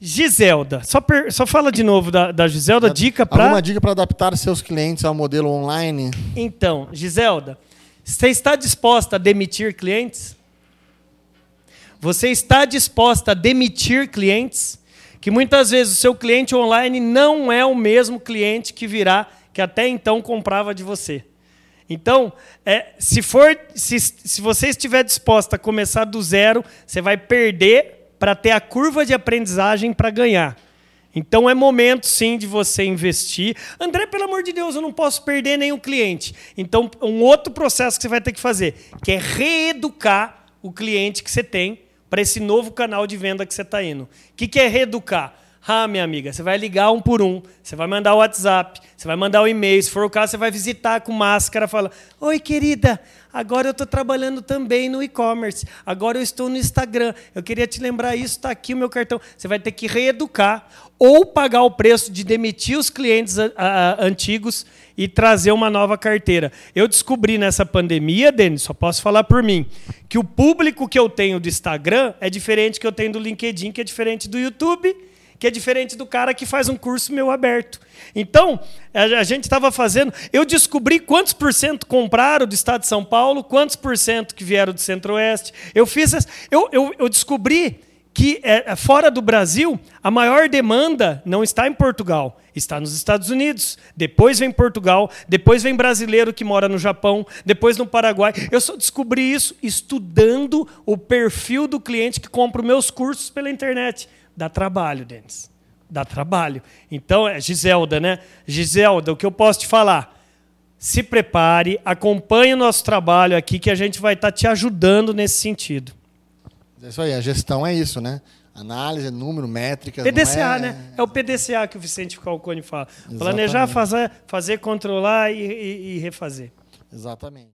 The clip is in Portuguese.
Giselda, só, per- só fala de novo da, da Giselda, dica para. Alguma dica para adaptar seus clientes ao modelo online? Então, Giselda, você está disposta a demitir clientes? Você está disposta a demitir clientes? Que muitas vezes o seu cliente online não é o mesmo cliente que virá, que até então comprava de você. Então, é, se, for, se, se você estiver disposta a começar do zero, você vai perder para ter a curva de aprendizagem para ganhar. Então é momento sim de você investir. André, pelo amor de Deus, eu não posso perder nenhum cliente. Então, um outro processo que você vai ter que fazer, que é reeducar o cliente que você tem para esse novo canal de venda que você está indo. O que, que é reeducar? Ah, minha amiga, você vai ligar um por um, você vai mandar o WhatsApp, você vai mandar o e-mail, se for o caso, você vai visitar com máscara, fala: Oi, querida, agora eu estou trabalhando também no e-commerce, agora eu estou no Instagram, eu queria te lembrar isso, está aqui o meu cartão. Você vai ter que reeducar ou pagar o preço de demitir os clientes antigos e trazer uma nova carteira. Eu descobri nessa pandemia, Denis, só posso falar por mim, que o público que eu tenho do Instagram é diferente que eu tenho do LinkedIn, que é diferente do YouTube que é diferente do cara que faz um curso meu aberto. Então, a gente estava fazendo. Eu descobri quantos por cento compraram do estado de São Paulo, quantos por cento que vieram do Centro-Oeste. Eu fiz. Eu, eu, eu descobri que é, fora do Brasil, a maior demanda não está em Portugal, está nos Estados Unidos. Depois vem Portugal, depois vem brasileiro que mora no Japão, depois no Paraguai. Eu só descobri isso estudando o perfil do cliente que compra os meus cursos pela internet. Dá trabalho, Denis. Dá trabalho. Então, é Giselda, né? Giselda, o que eu posso te falar? Se prepare, acompanhe o nosso trabalho aqui, que a gente vai estar te ajudando nesse sentido. É isso aí, a gestão é isso, né? Análise, número, métricas. PDCA, é... né? É o PDCA que o Vicente Falcone fala. Exatamente. Planejar, fazer, fazer controlar e, e, e refazer. Exatamente.